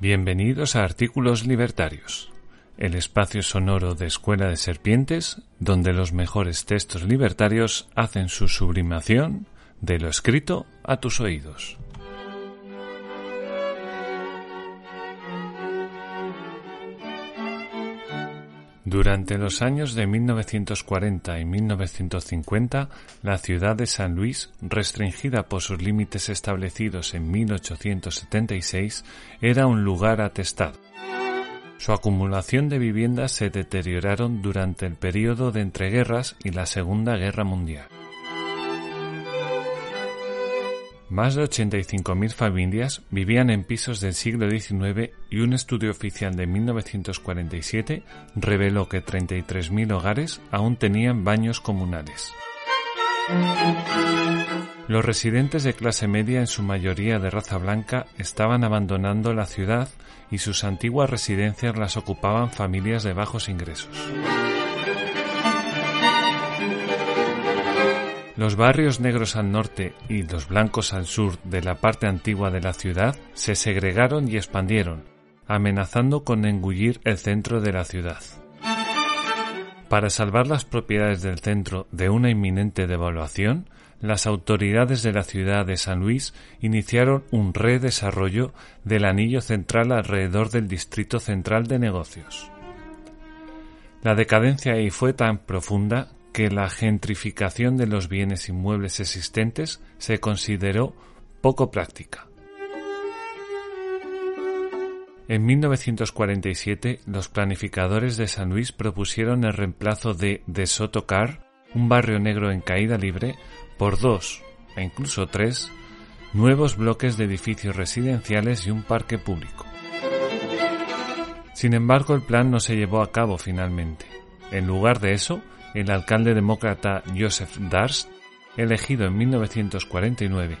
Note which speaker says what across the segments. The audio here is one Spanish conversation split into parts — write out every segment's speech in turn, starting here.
Speaker 1: Bienvenidos a Artículos Libertarios, el espacio sonoro de Escuela de Serpientes donde los mejores textos libertarios hacen su sublimación de lo escrito a tus oídos. Durante los años de 1940 y 1950, la ciudad de San Luis, restringida por sus límites establecidos en 1876, era un lugar atestado. Su acumulación de viviendas se deterioraron durante el periodo de entreguerras y la Segunda Guerra Mundial. Más de 85.000 familias vivían en pisos del siglo XIX y un estudio oficial de 1947 reveló que 33.000 hogares aún tenían baños comunales. Los residentes de clase media, en su mayoría de raza blanca, estaban abandonando la ciudad y sus antiguas residencias las ocupaban familias de bajos ingresos. Los barrios negros al norte y los blancos al sur de la parte antigua de la ciudad se segregaron y expandieron, amenazando con engullir el centro de la ciudad. Para salvar las propiedades del centro de una inminente devaluación, las autoridades de la ciudad de San Luis iniciaron un redesarrollo del anillo central alrededor del distrito central de negocios. La decadencia ahí fue tan profunda que la gentrificación de los bienes inmuebles existentes se consideró poco práctica. En 1947, los planificadores de San Luis propusieron el reemplazo de De Soto Car, un barrio negro en caída libre, por dos, e incluso tres, nuevos bloques de edificios residenciales y un parque público. Sin embargo, el plan no se llevó a cabo finalmente. En lugar de eso, el alcalde demócrata Joseph Darst, elegido en 1949,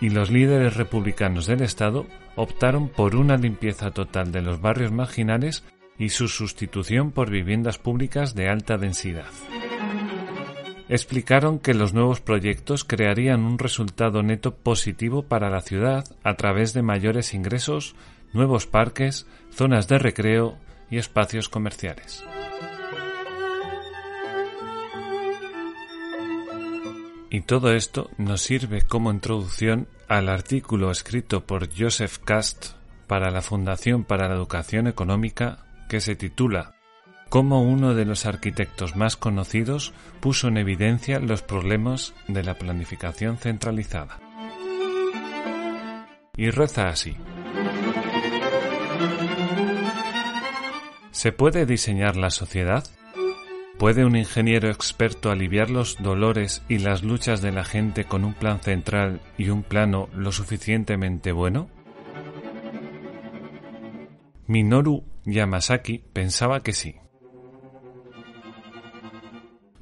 Speaker 1: y los líderes republicanos del Estado optaron por una limpieza total de los barrios marginales y su sustitución por viviendas públicas de alta densidad. Explicaron que los nuevos proyectos crearían un resultado neto positivo para la ciudad a través de mayores ingresos, nuevos parques, zonas de recreo y espacios comerciales. Y todo esto nos sirve como introducción al artículo escrito por Joseph Cast para la Fundación para la Educación Económica que se titula Cómo uno de los arquitectos más conocidos puso en evidencia los problemas de la planificación centralizada. Y reza así. ¿Se puede diseñar la sociedad? ¿Puede un ingeniero experto aliviar los dolores y las luchas de la gente con un plan central y un plano lo suficientemente bueno? Minoru Yamasaki pensaba que sí.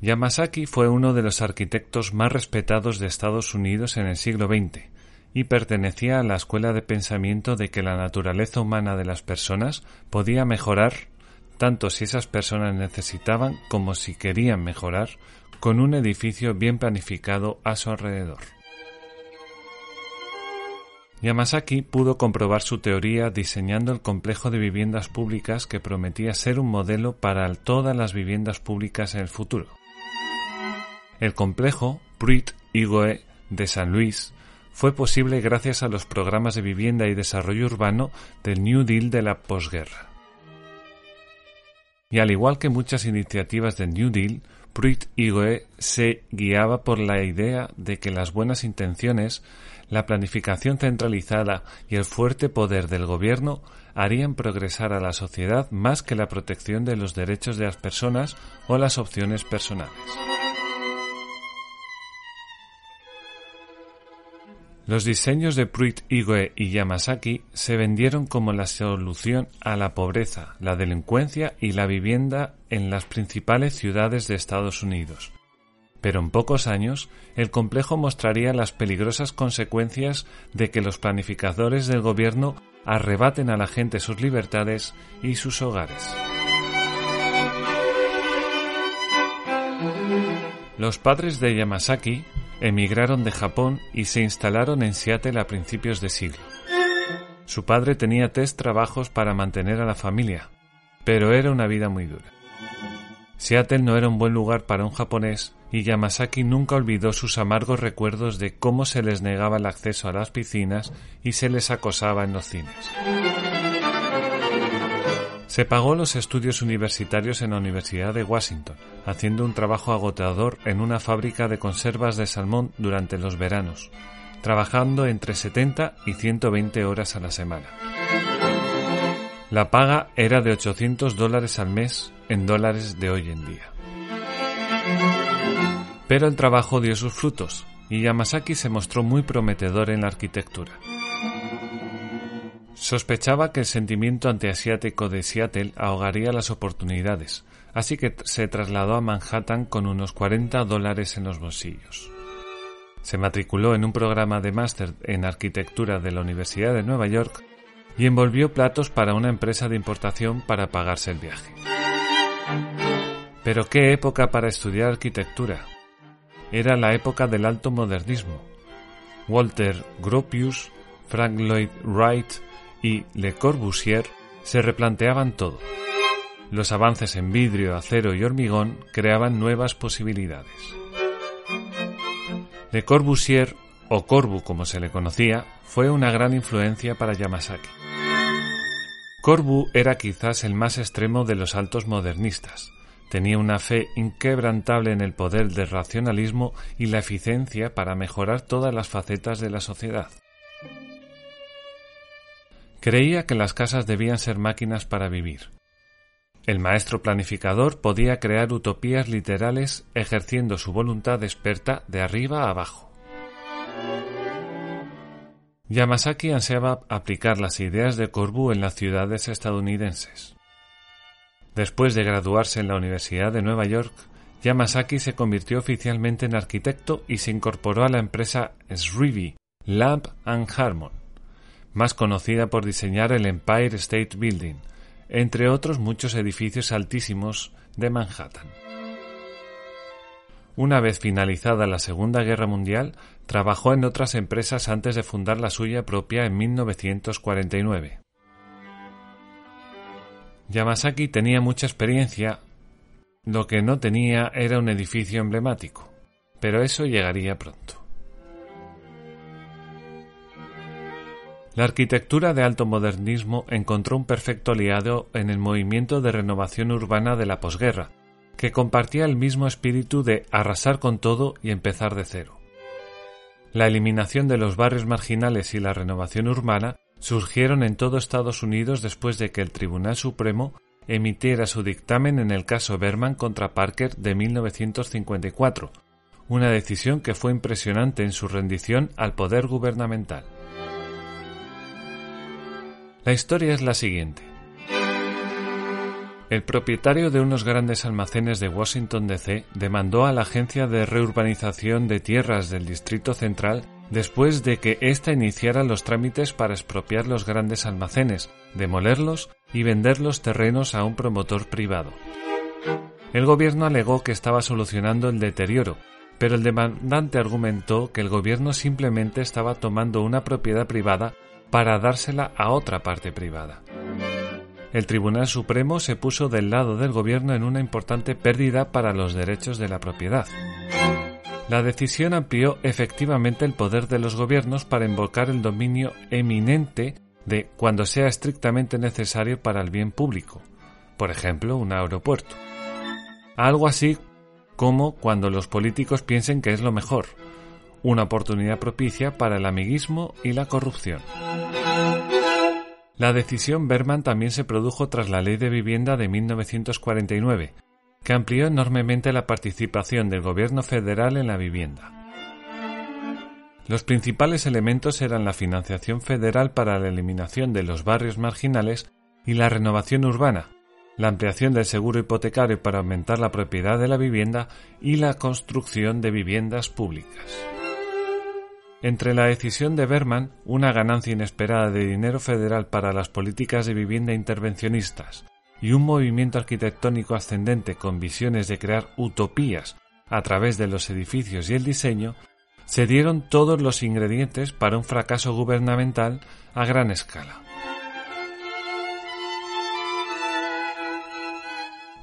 Speaker 1: Yamasaki fue uno de los arquitectos más respetados de Estados Unidos en el siglo XX y pertenecía a la escuela de pensamiento de que la naturaleza humana de las personas podía mejorar tanto si esas personas necesitaban como si querían mejorar, con un edificio bien planificado a su alrededor. Yamasaki pudo comprobar su teoría diseñando el complejo de viviendas públicas que prometía ser un modelo para todas las viviendas públicas en el futuro. El complejo Pruitt Igoe de San Luis fue posible gracias a los programas de vivienda y desarrollo urbano del New Deal de la posguerra. Y al igual que muchas iniciativas del New Deal, Pruitt Igoe se guiaba por la idea de que las buenas intenciones, la planificación centralizada y el fuerte poder del gobierno harían progresar a la sociedad más que la protección de los derechos de las personas o las opciones personales. Los diseños de Pruitt Igoe y Yamasaki se vendieron como la solución a la pobreza, la delincuencia y la vivienda en las principales ciudades de Estados Unidos. Pero en pocos años, el complejo mostraría las peligrosas consecuencias de que los planificadores del gobierno arrebaten a la gente sus libertades y sus hogares. Los padres de Yamasaki emigraron de Japón y se instalaron en Seattle a principios de siglo. Su padre tenía tres trabajos para mantener a la familia, pero era una vida muy dura. Seattle no era un buen lugar para un japonés y Yamasaki nunca olvidó sus amargos recuerdos de cómo se les negaba el acceso a las piscinas y se les acosaba en los cines. Se pagó los estudios universitarios en la Universidad de Washington, haciendo un trabajo agotador en una fábrica de conservas de salmón durante los veranos, trabajando entre 70 y 120 horas a la semana. La paga era de 800 dólares al mes en dólares de hoy en día. Pero el trabajo dio sus frutos, y Yamasaki se mostró muy prometedor en la arquitectura. Sospechaba que el sentimiento antiasiático de Seattle ahogaría las oportunidades, así que se trasladó a Manhattan con unos 40 dólares en los bolsillos. Se matriculó en un programa de máster en arquitectura de la Universidad de Nueva York y envolvió platos para una empresa de importación para pagarse el viaje. Pero qué época para estudiar arquitectura. Era la época del alto modernismo. Walter Gropius, Frank Lloyd Wright, y Le Corbusier se replanteaban todo. Los avances en vidrio, acero y hormigón creaban nuevas posibilidades. Le Corbusier, o Corbu como se le conocía, fue una gran influencia para Yamasaki. Corbu era quizás el más extremo de los altos modernistas. Tenía una fe inquebrantable en el poder del racionalismo y la eficiencia para mejorar todas las facetas de la sociedad. Creía que las casas debían ser máquinas para vivir. El maestro planificador podía crear utopías literales ejerciendo su voluntad experta de arriba a abajo. Yamasaki ansiaba aplicar las ideas de Corbu en las ciudades estadounidenses. Después de graduarse en la Universidad de Nueva York, Yamasaki se convirtió oficialmente en arquitecto y se incorporó a la empresa Srivi Lamp and Harmon más conocida por diseñar el Empire State Building, entre otros muchos edificios altísimos de Manhattan. Una vez finalizada la Segunda Guerra Mundial, trabajó en otras empresas antes de fundar la suya propia en 1949. Yamasaki tenía mucha experiencia, lo que no tenía era un edificio emblemático, pero eso llegaría pronto. La arquitectura de alto modernismo encontró un perfecto aliado en el movimiento de renovación urbana de la posguerra, que compartía el mismo espíritu de arrasar con todo y empezar de cero. La eliminación de los barrios marginales y la renovación urbana surgieron en todo Estados Unidos después de que el Tribunal Supremo emitiera su dictamen en el caso Berman contra Parker de 1954, una decisión que fue impresionante en su rendición al poder gubernamental. La historia es la siguiente. El propietario de unos grandes almacenes de Washington DC demandó a la Agencia de Reurbanización de Tierras del Distrito Central después de que ésta iniciara los trámites para expropiar los grandes almacenes, demolerlos y vender los terrenos a un promotor privado. El gobierno alegó que estaba solucionando el deterioro, pero el demandante argumentó que el gobierno simplemente estaba tomando una propiedad privada para dársela a otra parte privada. El Tribunal Supremo se puso del lado del gobierno en una importante pérdida para los derechos de la propiedad. La decisión amplió efectivamente el poder de los gobiernos para invocar el dominio eminente de cuando sea estrictamente necesario para el bien público, por ejemplo, un aeropuerto. Algo así como cuando los políticos piensen que es lo mejor, una oportunidad propicia para el amiguismo y la corrupción. La decisión Berman también se produjo tras la Ley de Vivienda de 1949, que amplió enormemente la participación del gobierno federal en la vivienda. Los principales elementos eran la financiación federal para la eliminación de los barrios marginales y la renovación urbana, la ampliación del seguro hipotecario para aumentar la propiedad de la vivienda y la construcción de viviendas públicas. Entre la decisión de Berman, una ganancia inesperada de dinero federal para las políticas de vivienda intervencionistas, y un movimiento arquitectónico ascendente con visiones de crear utopías a través de los edificios y el diseño, se dieron todos los ingredientes para un fracaso gubernamental a gran escala.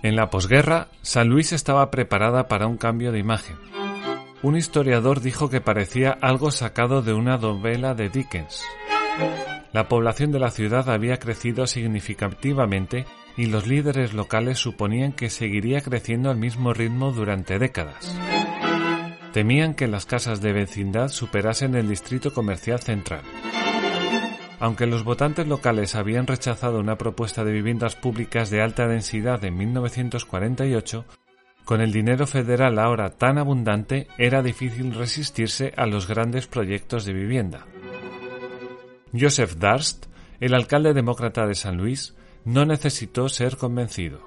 Speaker 1: En la posguerra, San Luis estaba preparada para un cambio de imagen. Un historiador dijo que parecía algo sacado de una novela de Dickens. La población de la ciudad había crecido significativamente y los líderes locales suponían que seguiría creciendo al mismo ritmo durante décadas. Temían que las casas de vecindad superasen el distrito comercial central. Aunque los votantes locales habían rechazado una propuesta de viviendas públicas de alta densidad en 1948, con el dinero federal ahora tan abundante era difícil resistirse a los grandes proyectos de vivienda. Joseph Darst, el alcalde demócrata de San Luis, no necesitó ser convencido.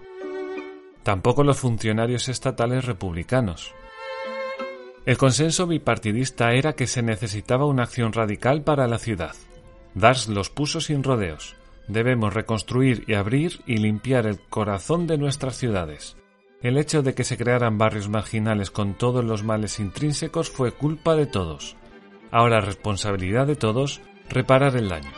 Speaker 1: Tampoco los funcionarios estatales republicanos. El consenso bipartidista era que se necesitaba una acción radical para la ciudad. Dars los puso sin rodeos. Debemos reconstruir y abrir y limpiar el corazón de nuestras ciudades. El hecho de que se crearan barrios marginales con todos los males intrínsecos fue culpa de todos. Ahora responsabilidad de todos reparar el daño.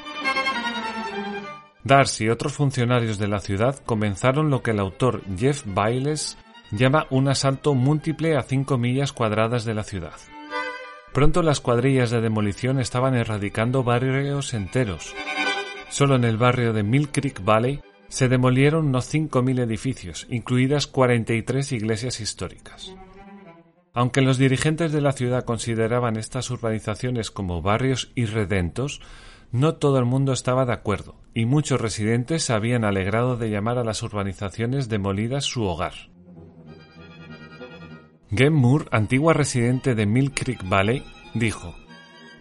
Speaker 1: Dars y otros funcionarios de la ciudad comenzaron lo que el autor Jeff Bailes llama un asalto múltiple a cinco millas cuadradas de la ciudad. Pronto las cuadrillas de demolición estaban erradicando barrios enteros. Solo en el barrio de Mill Creek Valley se demolieron unos 5.000 edificios, incluidas 43 iglesias históricas. Aunque los dirigentes de la ciudad consideraban estas urbanizaciones como barrios irredentos, no todo el mundo estaba de acuerdo, y muchos residentes se habían alegrado de llamar a las urbanizaciones demolidas su hogar. Gem Moore, antigua residente de Mill Creek Valley, dijo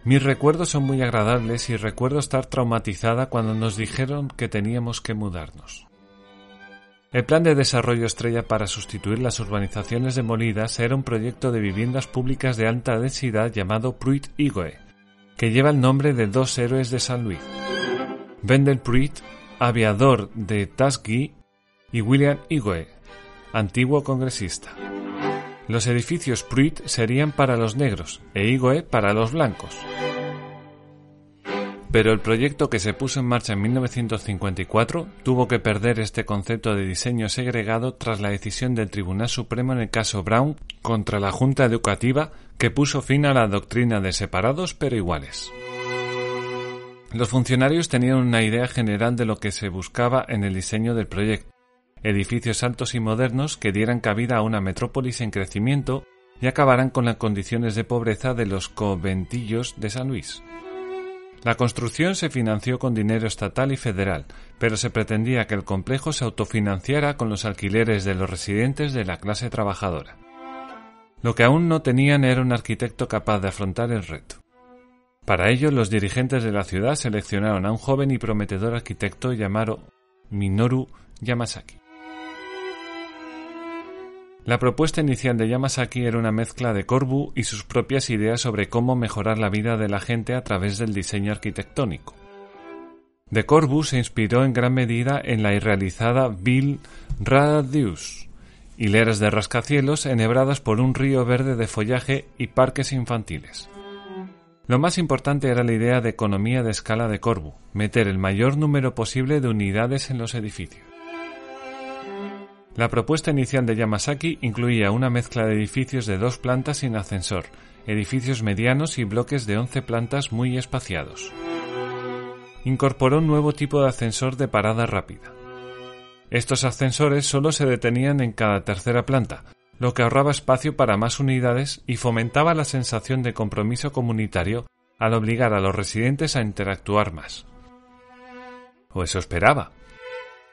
Speaker 1: Mis recuerdos son muy agradables y recuerdo estar traumatizada cuando nos dijeron que teníamos que mudarnos. El plan de desarrollo estrella para sustituir las urbanizaciones demolidas era un proyecto de viviendas públicas de alta densidad llamado Pruitt Igoe, que lleva el nombre de dos héroes de San Luis, Wendell Pruitt, aviador de Tuskegee, y William Igoe, antiguo congresista. Los edificios Pruitt serían para los negros e Igoe para los blancos. Pero el proyecto que se puso en marcha en 1954 tuvo que perder este concepto de diseño segregado tras la decisión del Tribunal Supremo en el caso Brown contra la Junta Educativa que puso fin a la doctrina de separados pero iguales. Los funcionarios tenían una idea general de lo que se buscaba en el diseño del proyecto, edificios altos y modernos que dieran cabida a una metrópolis en crecimiento y acabaran con las condiciones de pobreza de los conventillos de San Luis. La construcción se financió con dinero estatal y federal, pero se pretendía que el complejo se autofinanciara con los alquileres de los residentes de la clase trabajadora. Lo que aún no tenían era un arquitecto capaz de afrontar el reto. Para ello, los dirigentes de la ciudad seleccionaron a un joven y prometedor arquitecto llamado Minoru Yamasaki. La propuesta inicial de Yamasaki era una mezcla de Corbu y sus propias ideas sobre cómo mejorar la vida de la gente a través del diseño arquitectónico. De Corbu se inspiró en gran medida en la irrealizada Bill Radius, hileras de rascacielos enhebradas por un río verde de follaje y parques infantiles. Lo más importante era la idea de economía de escala de Corbu, meter el mayor número posible de unidades en los edificios. La propuesta inicial de Yamasaki incluía una mezcla de edificios de dos plantas sin ascensor, edificios medianos y bloques de once plantas muy espaciados. Incorporó un nuevo tipo de ascensor de parada rápida. Estos ascensores solo se detenían en cada tercera planta, lo que ahorraba espacio para más unidades y fomentaba la sensación de compromiso comunitario al obligar a los residentes a interactuar más. O eso esperaba.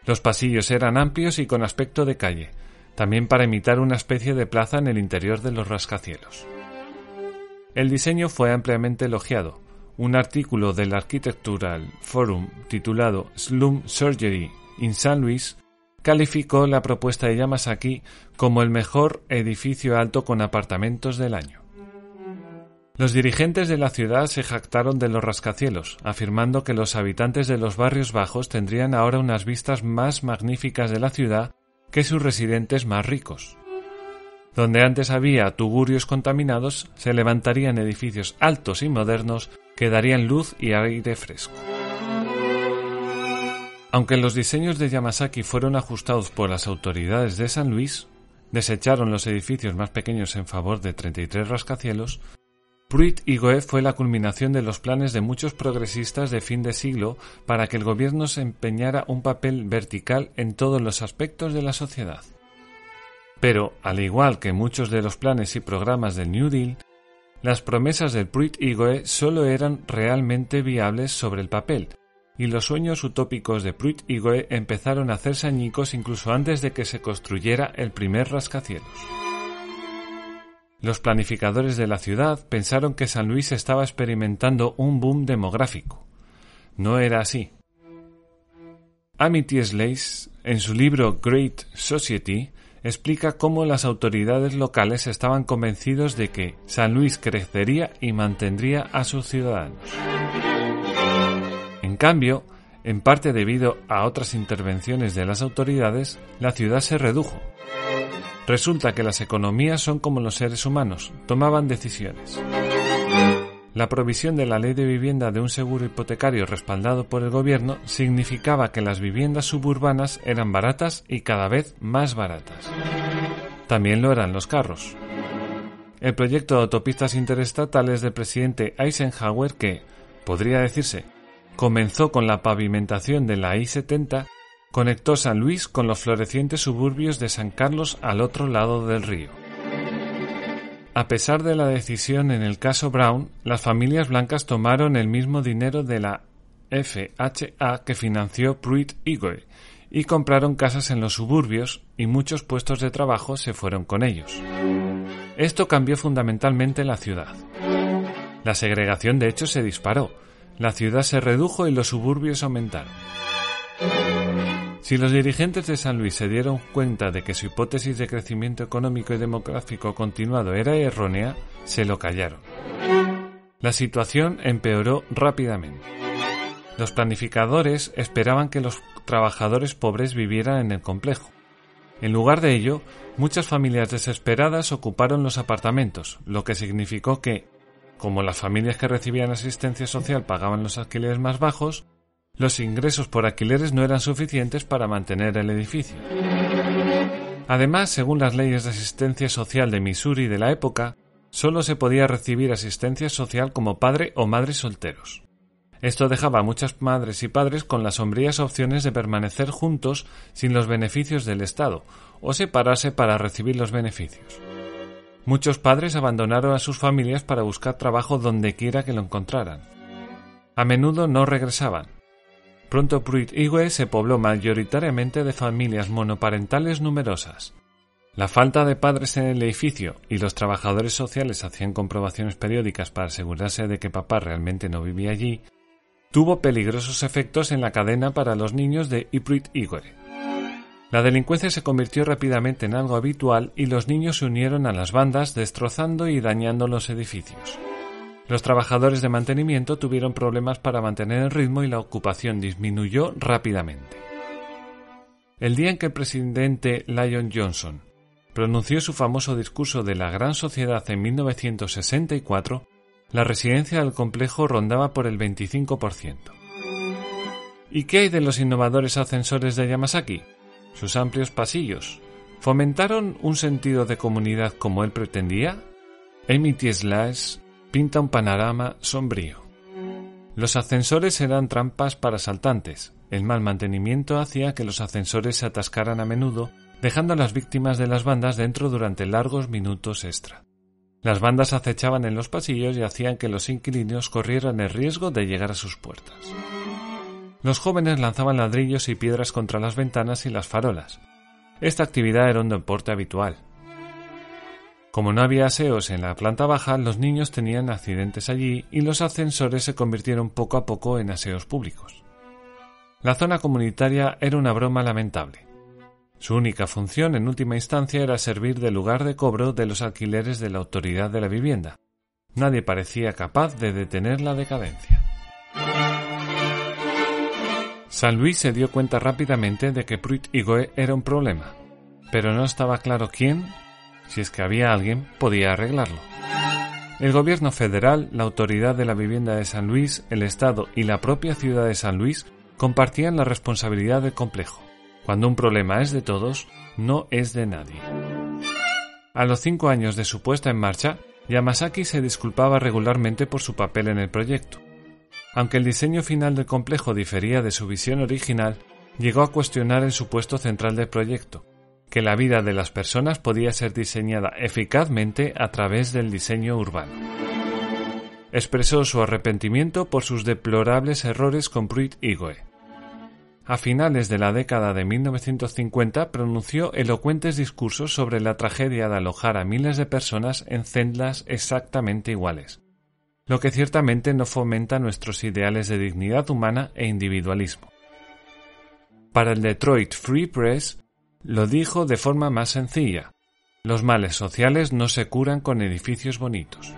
Speaker 1: Los pasillos eran amplios y con aspecto de calle, también para imitar una especie de plaza en el interior de los rascacielos. El diseño fue ampliamente elogiado. Un artículo del Architectural Forum titulado Slum Surgery in San Luis calificó la propuesta de Yamasaki como el mejor edificio alto con apartamentos del año. Los dirigentes de la ciudad se jactaron de los rascacielos, afirmando que los habitantes de los barrios bajos tendrían ahora unas vistas más magníficas de la ciudad que sus residentes más ricos. Donde antes había tugurios contaminados, se levantarían edificios altos y modernos que darían luz y aire fresco. Aunque los diseños de Yamasaki fueron ajustados por las autoridades de San Luis, desecharon los edificios más pequeños en favor de 33 rascacielos, Pruitt Igoe fue la culminación de los planes de muchos progresistas de fin de siglo para que el gobierno se empeñara un papel vertical en todos los aspectos de la sociedad. Pero, al igual que muchos de los planes y programas del New Deal, las promesas del Pruitt Igoe solo eran realmente viables sobre el papel, y los sueños utópicos de Pruitt Igoe empezaron a hacerse añicos incluso antes de que se construyera el primer rascacielos. Los planificadores de la ciudad pensaron que San Luis estaba experimentando un boom demográfico. No era así. Amity Sleiss, en su libro Great Society, explica cómo las autoridades locales estaban convencidos de que San Luis crecería y mantendría a sus ciudadanos. En cambio, en parte debido a otras intervenciones de las autoridades, la ciudad se redujo. Resulta que las economías son como los seres humanos, tomaban decisiones. La provisión de la ley de vivienda de un seguro hipotecario respaldado por el gobierno significaba que las viviendas suburbanas eran baratas y cada vez más baratas. También lo eran los carros. El proyecto de autopistas interestatales del presidente Eisenhower que, podría decirse, comenzó con la pavimentación de la I-70 conectó San Luis con los florecientes suburbios de San Carlos al otro lado del río. A pesar de la decisión en el caso Brown, las familias blancas tomaron el mismo dinero de la FHA que financió Pruitt Igoe y compraron casas en los suburbios y muchos puestos de trabajo se fueron con ellos. Esto cambió fundamentalmente la ciudad. La segregación de hecho se disparó, la ciudad se redujo y los suburbios aumentaron. Si los dirigentes de San Luis se dieron cuenta de que su hipótesis de crecimiento económico y demográfico continuado era errónea, se lo callaron. La situación empeoró rápidamente. Los planificadores esperaban que los trabajadores pobres vivieran en el complejo. En lugar de ello, muchas familias desesperadas ocuparon los apartamentos, lo que significó que, como las familias que recibían asistencia social pagaban los alquileres más bajos, los ingresos por alquileres no eran suficientes para mantener el edificio. Además, según las leyes de asistencia social de Missouri de la época, solo se podía recibir asistencia social como padre o madre solteros. Esto dejaba a muchas madres y padres con las sombrías opciones de permanecer juntos sin los beneficios del Estado o separarse para recibir los beneficios. Muchos padres abandonaron a sus familias para buscar trabajo donde quiera que lo encontraran. A menudo no regresaban, Pronto Pruitt Igue se pobló mayoritariamente de familias monoparentales numerosas. La falta de padres en el edificio y los trabajadores sociales hacían comprobaciones periódicas para asegurarse de que papá realmente no vivía allí, tuvo peligrosos efectos en la cadena para los niños de Pruitt Igue. La delincuencia se convirtió rápidamente en algo habitual y los niños se unieron a las bandas destrozando y dañando los edificios. Los trabajadores de mantenimiento tuvieron problemas para mantener el ritmo y la ocupación disminuyó rápidamente. El día en que el presidente Lyon Johnson pronunció su famoso discurso de la Gran Sociedad en 1964, la residencia del complejo rondaba por el 25%. ¿Y qué hay de los innovadores ascensores de Yamasaki? Sus amplios pasillos. ¿Fomentaron un sentido de comunidad como él pretendía? Amy Slash pinta un panorama sombrío. Los ascensores eran trampas para asaltantes. El mal mantenimiento hacía que los ascensores se atascaran a menudo, dejando a las víctimas de las bandas dentro durante largos minutos extra. Las bandas acechaban en los pasillos y hacían que los inquilinos corrieran el riesgo de llegar a sus puertas. Los jóvenes lanzaban ladrillos y piedras contra las ventanas y las farolas. Esta actividad era un deporte habitual. Como no había aseos en la planta baja, los niños tenían accidentes allí y los ascensores se convirtieron poco a poco en aseos públicos. La zona comunitaria era una broma lamentable. Su única función en última instancia era servir de lugar de cobro de los alquileres de la autoridad de la vivienda. Nadie parecía capaz de detener la decadencia. San Luis se dio cuenta rápidamente de que Pruit Igoe era un problema, pero no estaba claro quién, si es que había alguien, podía arreglarlo. El gobierno federal, la autoridad de la vivienda de San Luis, el Estado y la propia ciudad de San Luis compartían la responsabilidad del complejo. Cuando un problema es de todos, no es de nadie. A los cinco años de su puesta en marcha, Yamasaki se disculpaba regularmente por su papel en el proyecto. Aunque el diseño final del complejo difería de su visión original, llegó a cuestionar el supuesto central del proyecto, que la vida de las personas podía ser diseñada eficazmente a través del diseño urbano. Expresó su arrepentimiento por sus deplorables errores con Pruitt Igoe. A finales de la década de 1950 pronunció elocuentes discursos sobre la tragedia de alojar a miles de personas en celdas exactamente iguales, lo que ciertamente no fomenta nuestros ideales de dignidad humana e individualismo. Para el Detroit Free Press, lo dijo de forma más sencilla. Los males sociales no se curan con edificios bonitos.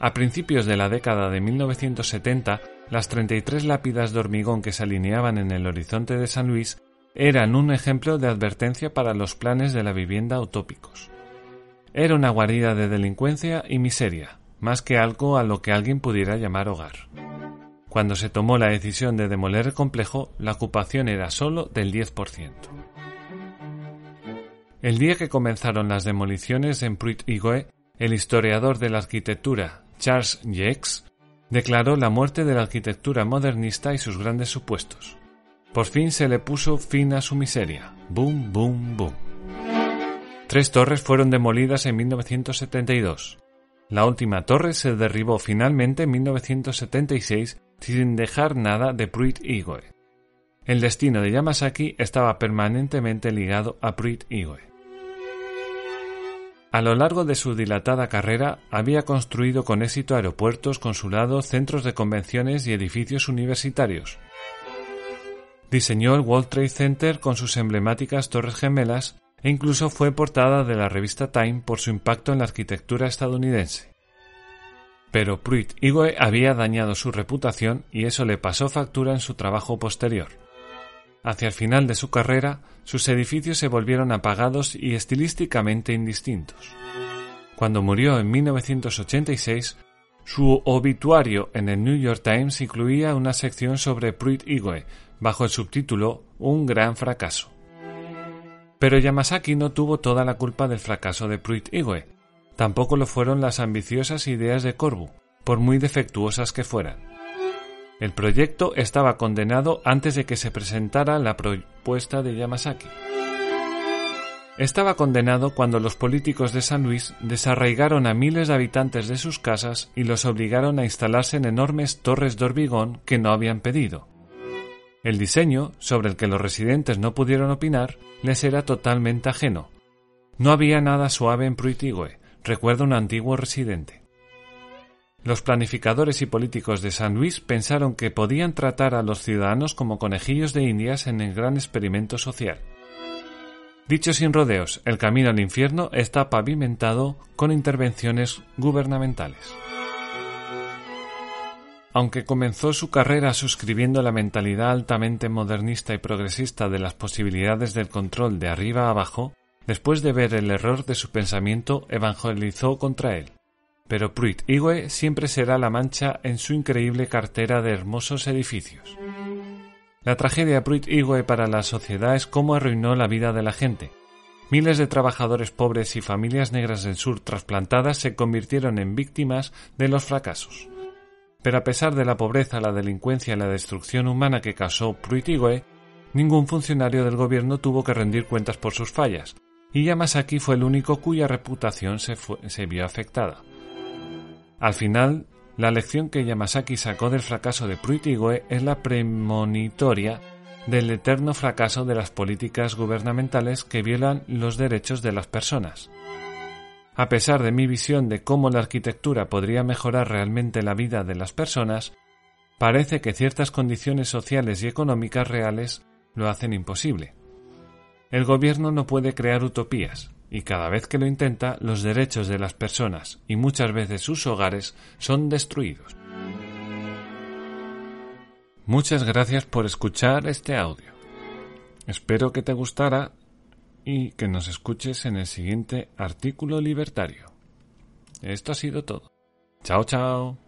Speaker 1: A principios de la década de 1970, las 33 lápidas de hormigón que se alineaban en el horizonte de San Luis eran un ejemplo de advertencia para los planes de la vivienda utópicos. Era una guarida de delincuencia y miseria, más que algo a lo que alguien pudiera llamar hogar. Cuando se tomó la decisión de demoler el complejo, la ocupación era solo del 10%. El día que comenzaron las demoliciones en Pruitt Igoe, el historiador de la arquitectura Charles Jex declaró la muerte de la arquitectura modernista y sus grandes supuestos. Por fin se le puso fin a su miseria. Boom, boom, boom. Tres torres fueron demolidas en 1972. La última torre se derribó finalmente en 1976 sin dejar nada de Pruitt Igoe. El destino de Yamasaki estaba permanentemente ligado a Pruitt Igoe. A lo largo de su dilatada carrera había construido con éxito aeropuertos, consulados, centros de convenciones y edificios universitarios. Diseñó el World Trade Center con sus emblemáticas torres gemelas e incluso fue portada de la revista Time por su impacto en la arquitectura estadounidense. Pero Pruitt Igoe había dañado su reputación y eso le pasó factura en su trabajo posterior. Hacia el final de su carrera, sus edificios se volvieron apagados y estilísticamente indistintos. Cuando murió en 1986, su obituario en el New York Times incluía una sección sobre Pruitt Igoe, bajo el subtítulo Un gran fracaso. Pero Yamasaki no tuvo toda la culpa del fracaso de Pruitt Igoe. Tampoco lo fueron las ambiciosas ideas de Corbu, por muy defectuosas que fueran. El proyecto estaba condenado antes de que se presentara la propuesta de Yamasaki. Estaba condenado cuando los políticos de San Luis desarraigaron a miles de habitantes de sus casas y los obligaron a instalarse en enormes torres de hormigón que no habían pedido. El diseño, sobre el que los residentes no pudieron opinar, les era totalmente ajeno. No había nada suave en Pruitigüe, recuerda un antiguo residente. Los planificadores y políticos de San Luis pensaron que podían tratar a los ciudadanos como conejillos de indias en el gran experimento social. Dicho sin rodeos, el camino al infierno está pavimentado con intervenciones gubernamentales. Aunque comenzó su carrera suscribiendo la mentalidad altamente modernista y progresista de las posibilidades del control de arriba a abajo, después de ver el error de su pensamiento evangelizó contra él pero Pruitt Igoe siempre será la mancha en su increíble cartera de hermosos edificios. La tragedia Pruitt Igoe para la sociedad es cómo arruinó la vida de la gente. Miles de trabajadores pobres y familias negras del sur trasplantadas se convirtieron en víctimas de los fracasos. Pero a pesar de la pobreza, la delincuencia y la destrucción humana que causó Pruitt Igoe, ningún funcionario del gobierno tuvo que rendir cuentas por sus fallas, y Yamasaki fue el único cuya reputación se, vio afectada. Al final, la lección que Yamasaki sacó del fracaso de Pruitt-Igoe es la premonitoria del eterno fracaso de las políticas gubernamentales que violan los derechos de las personas. A pesar de mi visión de cómo la arquitectura podría mejorar realmente la vida de las personas, parece que ciertas condiciones sociales y económicas reales lo hacen imposible. El gobierno no puede crear utopías, y cada vez que lo intenta, los derechos de las personas y muchas veces sus hogares son destruidos. Muchas gracias por escuchar este audio. Espero que te gustara y que nos escuches en el siguiente artículo libertario. Esto ha sido todo. Chao, chao.